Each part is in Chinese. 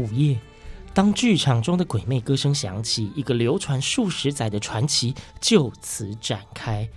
午夜，当剧场中的鬼魅歌声响起，一个流传数十载的传奇就此展开。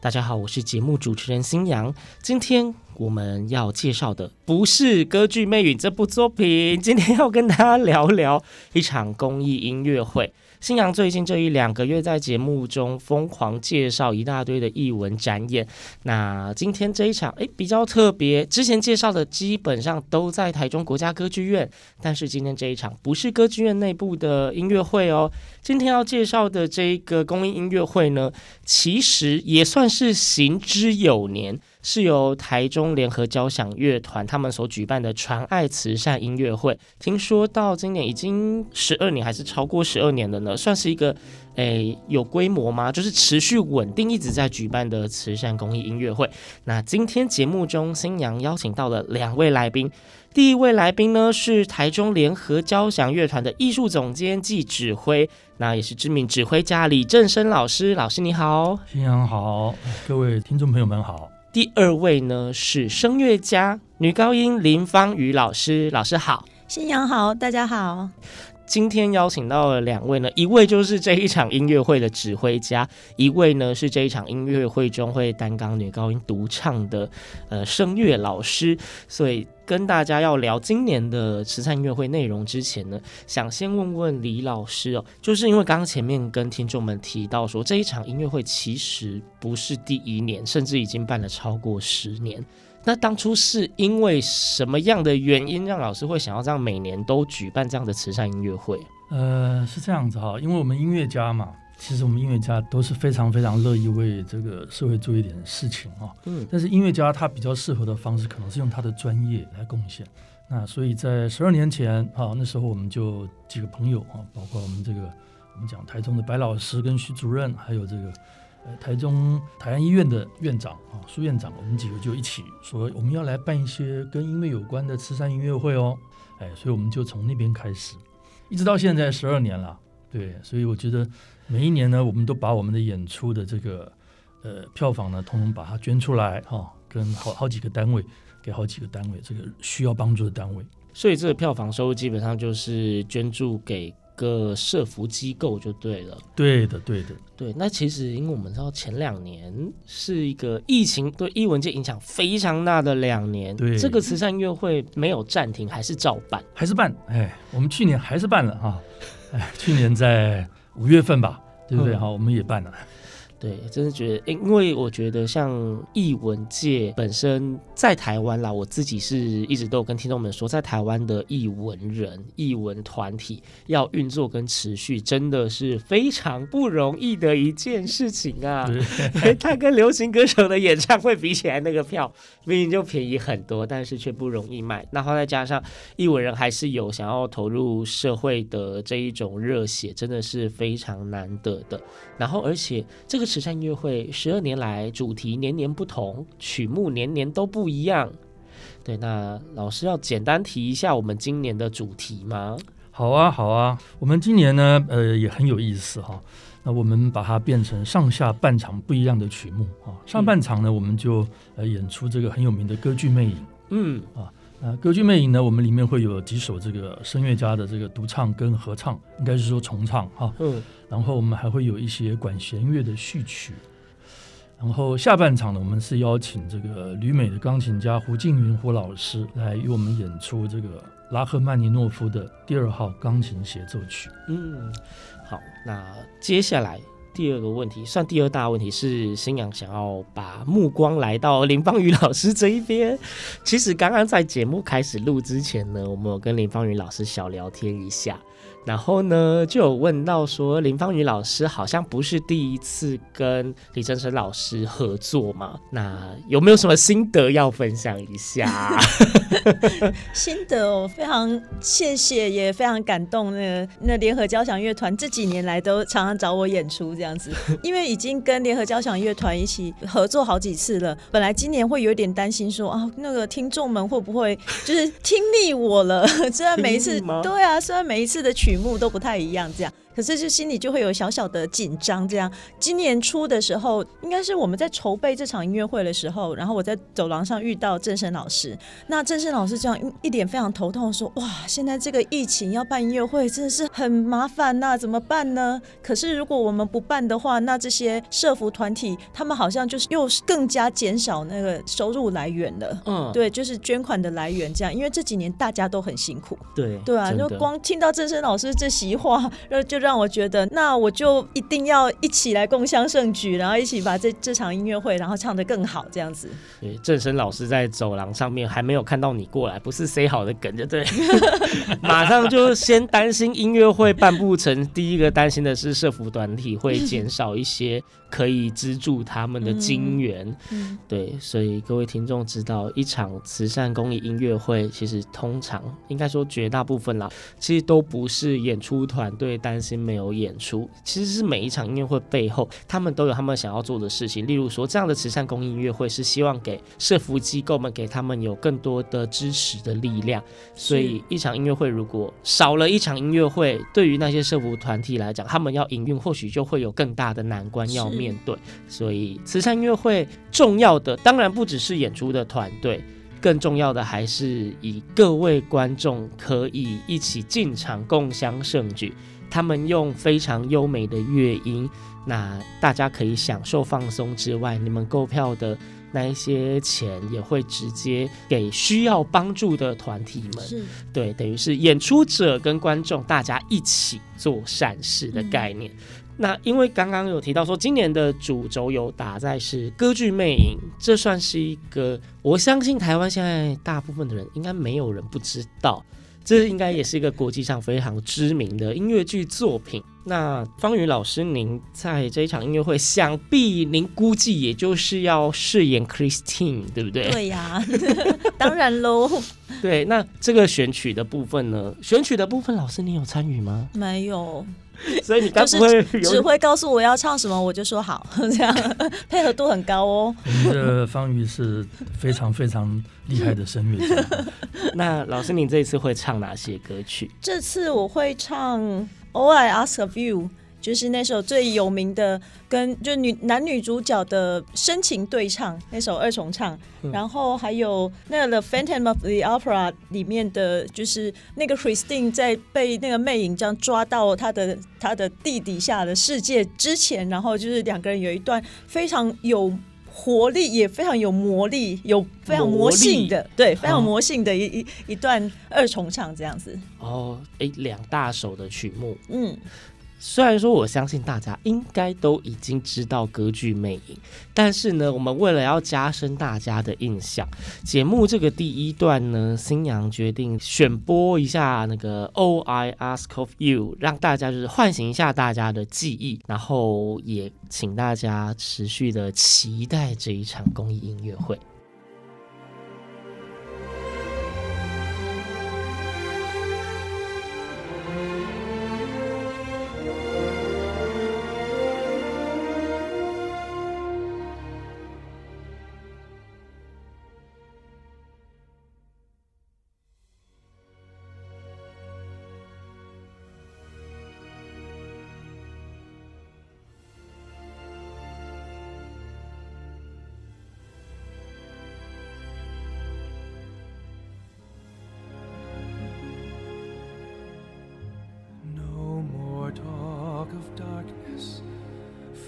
大家好，我是节目主持人新阳。今天我们要介绍的不是歌剧《魅影》这部作品，今天要跟大家聊聊一场公益音乐会。星洋最近这一两个月在节目中疯狂介绍一大堆的艺文展演，那今天这一场诶比较特别，之前介绍的基本上都在台中国家歌剧院，但是今天这一场不是歌剧院内部的音乐会哦，今天要介绍的这一个公益音乐会呢，其实也算是行之有年。是由台中联合交响乐团他们所举办的传爱慈善音乐会，听说到今年已经十二年，还是超过十二年了呢，算是一个诶有规模吗？就是持续稳定一直在举办的慈善公益音乐会。那今天节目中，新娘邀请到了两位来宾，第一位来宾呢是台中联合交响乐团的艺术总监暨指挥，那也是知名指挥家李正生老师，老师你好，新娘好，各位听众朋友们好。第二位呢是声乐家女高音林芳雨老师，老师好，新阳好，大家好。今天邀请到了两位呢，一位就是这一场音乐会的指挥家，一位呢是这一场音乐会中会担纲女高音独唱的呃声乐老师。所以跟大家要聊今年的慈善音乐会内容之前呢，想先问问李老师哦，就是因为刚刚前面跟听众们提到说，这一场音乐会其实不是第一年，甚至已经办了超过十年。那当初是因为什么样的原因，让老师会想要这样每年都举办这样的慈善音乐会？呃，是这样子哈，因为我们音乐家嘛，其实我们音乐家都是非常非常乐意为这个社会做一点事情啊。嗯。但是音乐家他比较适合的方式，可能是用他的专业来贡献。那所以在十二年前啊，那时候我们就几个朋友啊，包括我们这个我们讲台中的白老师跟徐主任，还有这个。台中台安医院的院长啊，苏院长，我们几个就一起说，我们要来办一些跟音乐有关的慈善音乐会哦。哎，所以我们就从那边开始，一直到现在十二年了。对，所以我觉得每一年呢，我们都把我们的演出的这个呃票房呢，通通把它捐出来哈、跟好好几个单位，给好几个单位这个需要帮助的单位。所以这个票房收入基本上就是捐助给。个社服机构就对了，对的，对的，对。那其实，因为我们知道前两年是一个疫情对艺文界影响非常大的两年，对这个慈善音乐会没有暂停，还是照办，还是办。哎，我们去年还是办了哈，哎，去年在五月份吧，对不对？好、嗯，我们也办了。对，真的觉得，因为我觉得像译文界本身在台湾啦，我自己是一直都有跟听众们说，在台湾的译文人、译文团体要运作跟持续，真的是非常不容易的一件事情啊。对，他跟流行歌手的演唱会比起来，那个票明明就便宜很多，但是却不容易卖。然后再加上译文人还是有想要投入社会的这一种热血，真的是非常难得的。然后，而且这个。慈善音乐会十二年来，主题年年不同，曲目年年都不一样。对，那老师要简单提一下我们今年的主题吗？好啊，好啊，我们今年呢，呃，也很有意思哈。那我们把它变成上下半场不一样的曲目啊。上半场呢，我们就呃演出这个很有名的歌剧《魅影》。嗯啊，那歌剧《魅影》呢，我们里面会有几首这个声乐家的这个独唱跟合唱，应该是说重唱哈。嗯。然后我们还会有一些管弦乐的序曲。然后下半场呢，我们是邀请这个旅美的钢琴家胡静云胡老师来与我们演出这个拉赫曼尼诺夫的第二号钢琴协奏曲。嗯。好，那接下来第二个问题，算第二大问题是新阳想要把目光来到林芳雨老师这一边。其实刚刚在节目开始录之前呢，我们有跟林芳雨老师小聊天一下。然后呢，就有问到说，林芳雨老师好像不是第一次跟李政声老师合作嘛？那有没有什么心得要分享一下？心得哦，非常谢谢，也非常感动。那个那联合交响乐团这几年来都常常找我演出这样子，因为已经跟联合交响乐团一起合作好几次了。本来今年会有点担心说啊，那个听众们会不会就是听腻我了？虽然每一次对啊，虽然每一次的曲。曲目都不太一样，这样。可是就心里就会有小小的紧张，这样。今年初的时候，应该是我们在筹备这场音乐会的时候，然后我在走廊上遇到郑生老师。那郑生老师这样一脸非常头痛说：“哇，现在这个疫情要办音乐会真的是很麻烦呐，怎么办呢？可是如果我们不办的话，那这些社福团体他们好像就是又更加减少那个收入来源了。嗯，对，就是捐款的来源这样。因为这几年大家都很辛苦，对对啊，就光听到郑生老师这席话，然后就让。让我觉得，那我就一定要一起来共襄盛举，然后一起把这这场音乐会，然后唱得更好，这样子。对，政声老师在走廊上面还没有看到你过来，不是 say 好的梗，就对，马上就先担心音乐会办不成。第一个担心的是社福团体会减少一些可以资助他们的金源。嗯，对，所以各位听众知道，一场慈善公益音乐会，其实通常应该说绝大部分啦，其实都不是演出团队担心。没有演出，其实是每一场音乐会背后，他们都有他们想要做的事情。例如说，这样的慈善公益音乐会是希望给社福机构们，给他们有更多的支持的力量。所以，一场音乐会如果少了一场音乐会，对于那些社福团体来讲，他们要营运或许就会有更大的难关要面对。所以，慈善音乐会重要的当然不只是演出的团队，更重要的还是以各位观众可以一起进场共襄盛举。他们用非常优美的乐音，那大家可以享受放松之外，你们购票的那一些钱也会直接给需要帮助的团体们。是，对，等于是演出者跟观众大家一起做善事的概念。嗯、那因为刚刚有提到说，今年的主轴有打在是歌剧魅影，这算是一个，我相信台湾现在大部分的人应该没有人不知道。这应该也是一个国际上非常知名的音乐剧作品。那方宇老师，您在这一场音乐会，想必您估计也就是要饰演 Christine，对不对？对呀，当然喽。对，那这个选曲的部分呢？选曲的部分，老师你有参与吗？没有。所以你刚不会只会告诉我要唱什么，我就说好，这样配合度很高哦。我们的方瑜是非常非常厉害的声乐家。那老师，你这一次会唱哪些歌曲？这次我会唱《All I Ask of You》。就是那首最有名的，跟就女男女主角的深情对唱那首二重唱，嗯、然后还有那个《The Phantom of the Opera》里面的，就是那个 Christine 在被那个魅影这样抓到他的他的地底下的世界之前，然后就是两个人有一段非常有活力，也非常有魔力，有非常魔性的，对，非常魔性的一一一段二重唱这样子。哦，哎，两大首的曲目，嗯。虽然说我相信大家应该都已经知道歌剧魅影，但是呢，我们为了要加深大家的印象，节目这个第一段呢，新娘决定选播一下那个 All I Ask of You，让大家就是唤醒一下大家的记忆，然后也请大家持续的期待这一场公益音乐会。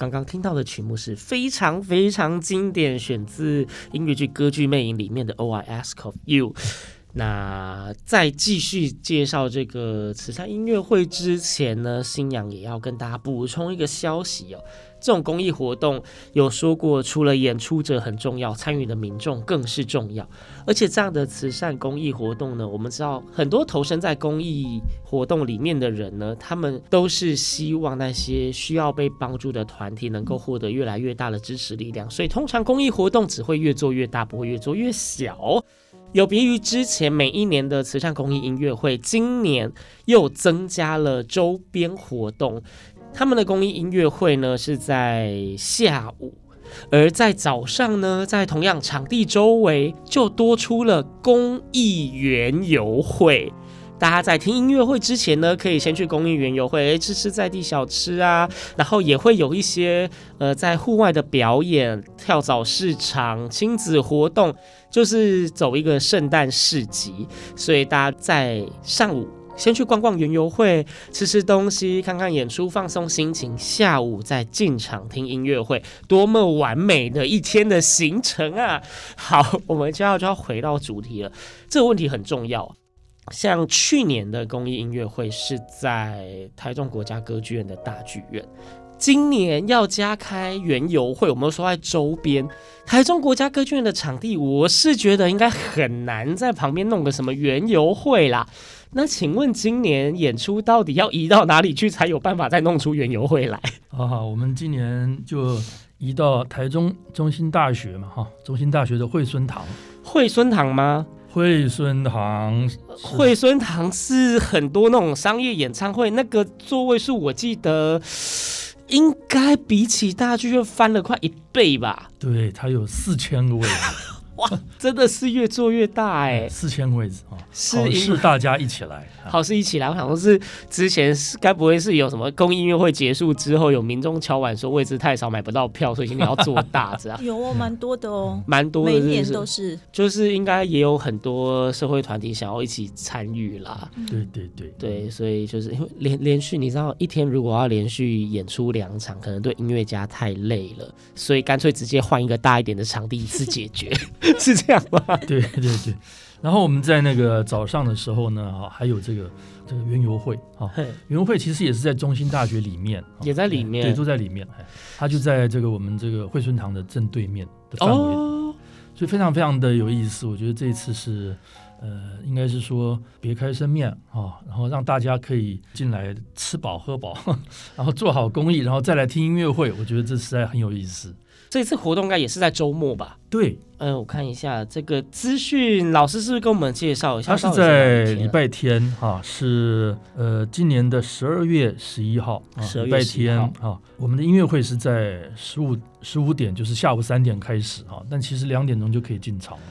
刚刚听到的曲目是非常非常经典，选自音乐剧《歌剧魅影》里面的《O I Ask of You》。那在继续介绍这个慈善音乐会之前呢，新阳也要跟大家补充一个消息哦。这种公益活动有说过，除了演出者很重要，参与的民众更是重要。而且这样的慈善公益活动呢，我们知道很多投身在公益活动里面的人呢，他们都是希望那些需要被帮助的团体能够获得越来越大的支持力量。所以通常公益活动只会越做越大，不会越做越小。有别于之前每一年的慈善公益音乐会，今年又增加了周边活动。他们的公益音乐会呢是在下午，而在早上呢，在同样场地周围就多出了公益园游会。大家在听音乐会之前呢，可以先去公益园游会，吃吃在地小吃啊，然后也会有一些呃在户外的表演、跳蚤市场、亲子活动，就是走一个圣诞市集，所以大家在上午。先去逛逛园游会，吃吃东西，看看演出，放松心情。下午再进场听音乐会，多么完美的一天的行程啊！好，我们接下来就要回到主题了。这个问题很重要。像去年的公益音乐会是在台中国家歌剧院的大剧院，今年要加开园游会，我们说在周边台中国家歌剧院的场地，我是觉得应该很难在旁边弄个什么园游会啦。那请问今年演出到底要移到哪里去才有办法再弄出园游会来？好好，我们今年就移到台中中心大学嘛，哈，中心大学的惠孙堂。惠孙堂吗？惠孙堂，惠孙堂是很多那种商业演唱会，那个座位数我记得应该比起大剧院翻了快一倍吧？对，它有四千个位置。哇，真的是越做越大哎、欸！四千位置啊，是好事大家一起来，好事一起来。我想说是之前是该不会是有什么公益音乐会结束之后，有民众敲碗说位置太少买不到票，所以今天要做大这样。有哦，蛮多的哦，蛮多的是是，每年都是。就是应该也有很多社会团体想要一起参与啦。对对对对，所以就是因为连连续，你知道一天如果要连续演出两场，可能对音乐家太累了，所以干脆直接换一个大一点的场地一次解决。是这样吗？对对对，然后我们在那个早上的时候呢，啊，还有这个这个园游会啊，园游会其实也是在中心大学里面，也在里面，对，都在里面，它就在这个我们这个惠春堂的正对面的范围，哦，所以非常非常的有意思。我觉得这一次是，呃，应该是说别开生面啊，然后让大家可以进来吃饱喝饱，然后做好公益，然后再来听音乐会，我觉得这实在很有意思。这次活动应该也是在周末吧？对，嗯、呃，我看一下这个资讯，老师是不是跟我们介绍一下？他是在礼拜天哈，是呃今年的十二月十一号，十二月十一号，礼拜天啊。我们的音乐会是在十五十五点，就是下午三点开始哈，但其实两点钟就可以进场了。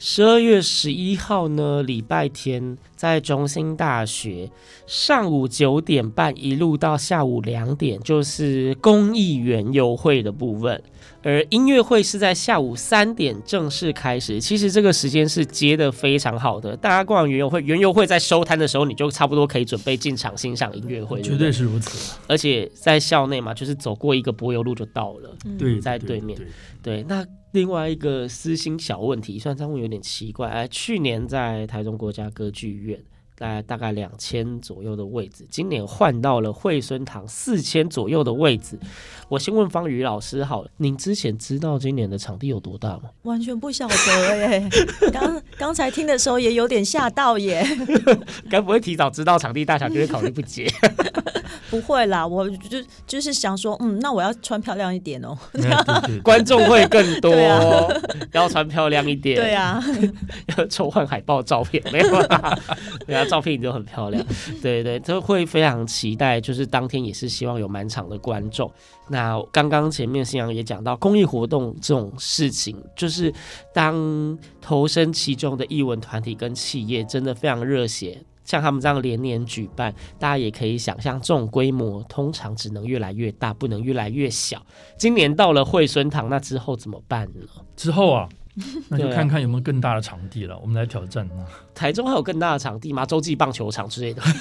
十二月十一号呢，礼拜天在中心大学，上午九点半一路到下午两点，就是公益园游会的部分。而音乐会是在下午三点正式开始。其实这个时间是接的非常好的。大家逛完园游会，园游会在收摊的时候，你就差不多可以准备进场欣赏音乐会。绝对是如此。而且在校内嘛，就是走过一个柏油路就到了。对，在对面。对，那。另外一个私心小问题，虽然这样问有点奇怪，哎，去年在台中国家歌剧院，大概大概两千左右的位置，今年换到了惠孙堂四千左右的位置。我先问方宇老师好了，您之前知道今年的场地有多大吗？完全不晓得耶，刚 刚才听的时候也有点吓到耶。该不会提早知道场地大小就会考虑不接？不会啦，我就就是想说，嗯，那我要穿漂亮一点哦，观众会更多，啊、要穿漂亮一点，对啊，要抽换海报照片，没有啊？对啊，照片已经很漂亮，对对，都会非常期待，就是当天也是希望有满场的观众。那刚刚前面新阳也讲到，公益活动这种事情，就是当投身其中的艺文团体跟企业，真的非常热血。像他们这样连年举办，大家也可以想象，这种规模通常只能越来越大，不能越来越小。今年到了惠蓀堂，那之后怎么办呢？之后啊。那就看看有没有更大的场地了，啊、我们来挑战。台中还有更大的场地吗？洲际棒球场之类的？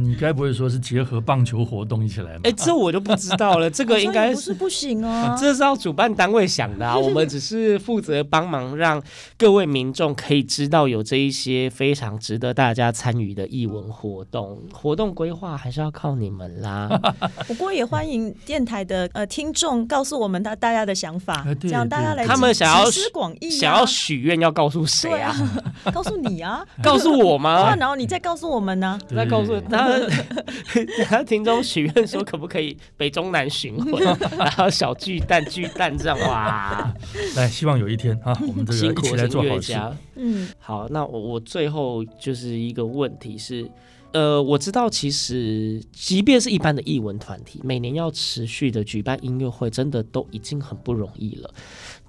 你该不会说是结合棒球活动一起来吗？哎、欸，这我就不知道了。这个应该是，不是不行啊，这是要主办单位想的啊。我们只是负责帮忙，让各位民众可以知道有这一些非常值得大家参与的艺文活动。活动规划还是要靠你们啦。不过也欢迎电台的呃听众告诉我们他大家的想法，这样大家。他们想要想要许愿，要告诉谁啊？告诉你啊？告诉我吗？然后你再告诉我们呢？再告诉他，他听众许愿说可不可以北中南巡回，然后小巨蛋巨蛋这样哇！来，希望有一天啊，我们这个一起来做好事。嗯，好，那我我最后就是一个问题是。呃，我知道，其实即便是一般的艺文团体，每年要持续的举办音乐会，真的都已经很不容易了。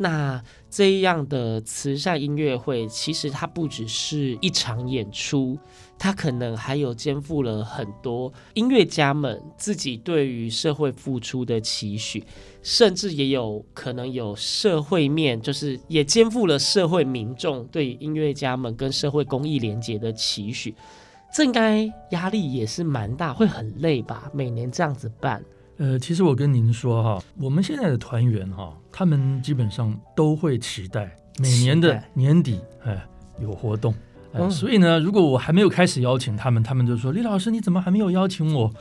那这样的慈善音乐会，其实它不只是一场演出，它可能还有肩负了很多音乐家们自己对于社会付出的期许，甚至也有可能有社会面，就是也肩负了社会民众对音乐家们跟社会公益连结的期许。这应该压力也是蛮大，会很累吧？每年这样子办。呃，其实我跟您说哈，我们现在的团员哈，他们基本上都会期待每年的年底，哎，有活动。嗯、所以呢，如果我还没有开始邀请他们，他们就说：“李老师，你怎么还没有邀请我？”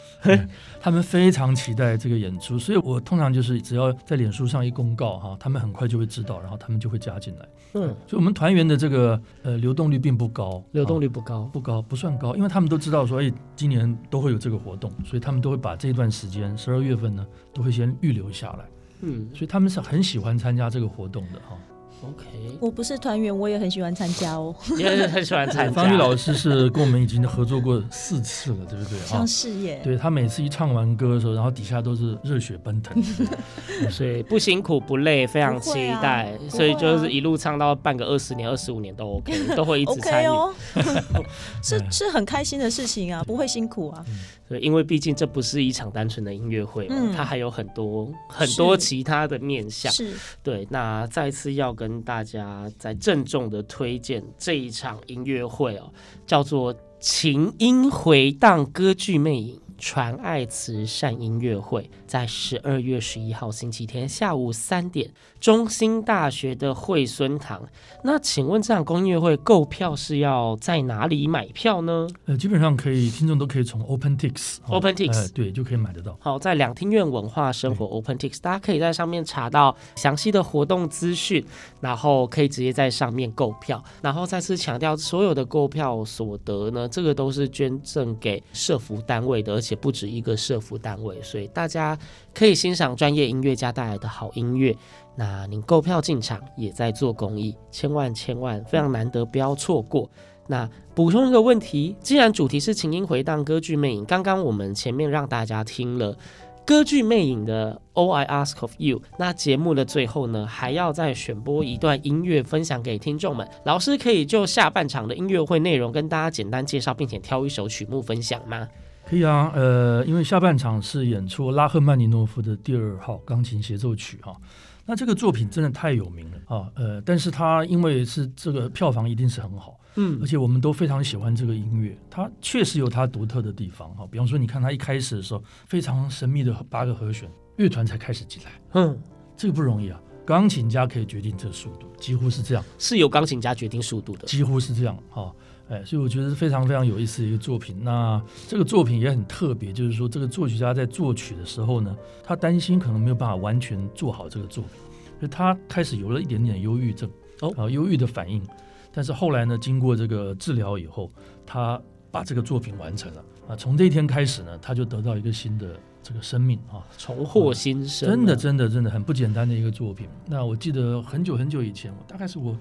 他们非常期待这个演出，所以我通常就是只要在脸书上一公告哈，他们很快就会知道，然后他们就会加进来。嗯，所以我们团员的这个呃流动率并不高，流动率不高，不高，不算高，因为他们都知道说，哎，今年都会有这个活动，所以他们都会把这段时间十二月份呢，都会先预留下来。嗯，所以他们是很喜欢参加这个活动的哈。OK，我不是团员，我也很喜欢参加哦。你也很喜欢参加。方玉老师是跟我们已经合作过四次了，对不对？像是耶。对，他每次一唱完歌的时候，然后底下都是热血奔腾。所以不辛苦不累，非常期待。啊、所以就是一路唱到半个二十年、二十五年都 OK，都会一直参与。哦、是是很开心的事情啊，不会辛苦啊。对，因为毕竟这不是一场单纯的音乐会嘛，嗯、它还有很多很多其他的面向。是，对。那再次要跟大家再郑重的推荐这一场音乐会哦，叫做《琴音回荡歌剧魅影》。传爱慈善音乐会在十二月十一号星期天下午三点，中兴大学的惠孙堂。那请问这场公益音乐会购票是要在哪里买票呢？呃，基本上可以，听众都可以从 OpenTix，OpenTix，、哦、对，就可以买得到。好，在两厅院文化生活 OpenTix，大家可以在上面查到详细的活动资讯，然后可以直接在上面购票。然后再次强调，所有的购票所得呢，这个都是捐赠给社服单位的。而且且不止一个社福单位，所以大家可以欣赏专业音乐家带来的好音乐。那您购票进场也在做公益，千万千万非常难得，不要错过。那补充一个问题，既然主题是琴音回荡歌剧魅影，刚刚我们前面让大家听了歌剧魅影的 All I Ask of You，那节目的最后呢，还要再选播一段音乐分享给听众们。老师可以就下半场的音乐会内容跟大家简单介绍，并且挑一首曲目分享吗？可以啊，呃，因为下半场是演出拉赫曼尼诺夫的第二号钢琴协奏曲哈，那这个作品真的太有名了啊，呃，但是它因为是这个票房一定是很好，嗯，而且我们都非常喜欢这个音乐，它确实有它独特的地方哈，比方说你看它一开始的时候非常神秘的八个和弦，乐团才开始进来，嗯，这个不容易啊，钢琴家可以决定这个速度，几乎是这样，是由钢琴家决定速度的，几乎是这样哈。哎，所以我觉得是非常非常有意思的一个作品。那这个作品也很特别，就是说这个作曲家在作曲的时候呢，他担心可能没有办法完全做好这个作品，所以他开始有了一点点忧郁症哦，啊，忧郁的反应。但是后来呢，经过这个治疗以后，他把这个作品完成了啊。从这一天开始呢，他就得到一个新的这个生命啊，重获新生。真的，真的，真的很不简单的一个作品。那我记得很久很久以前，我大概是我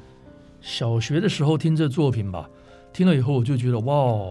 小学的时候听这作品吧。听了以后，我就觉得哇，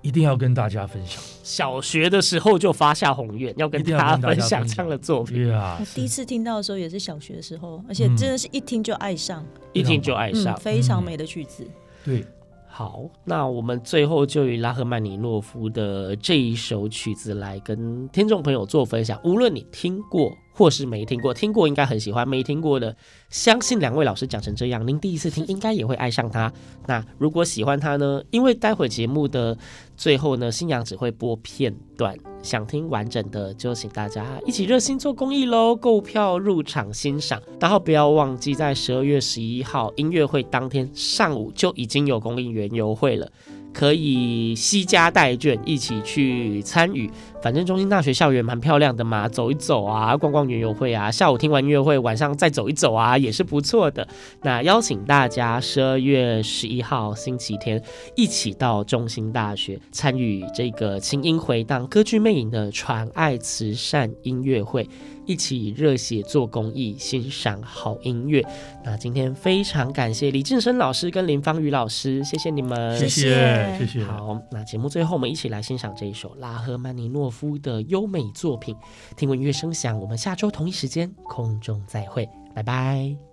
一定要跟大家分享。小学的时候就发下宏愿，要跟大家分享这样的作品。对啊，我第一次听到的时候也是小学的时候，而且真的是一听就爱上，嗯、一听就爱上，嗯，非常美的曲子。嗯、对，好，那我们最后就以拉赫曼尼诺夫的这一首曲子来跟听众朋友做分享。无论你听过。或是没听过，听过应该很喜欢。没听过的，相信两位老师讲成这样，您第一次听应该也会爱上他。那如果喜欢他呢？因为待会节目的最后呢，星洋只会播片段，想听完整的就请大家一起热心做公益喽，购票入场欣赏。然后不要忘记，在十二月十一号音乐会当天上午就已经有公益园游会了。可以携家带眷一起去参与，反正中心大学校园蛮漂亮的嘛，走一走啊，逛逛园游会啊，下午听完音乐会，晚上再走一走啊，也是不错的。那邀请大家十二月十一号星期天一起到中心大学参与这个轻音回荡歌剧魅影的传爱慈善音乐会。一起热血做公益，欣赏好音乐。那今天非常感谢李俊生老师跟林芳雨老师，谢谢你们，谢谢谢谢。好，那节目最后我们一起来欣赏这一首拉赫曼尼诺夫的优美作品。听闻音乐声响，我们下周同一时间空中再会，拜拜。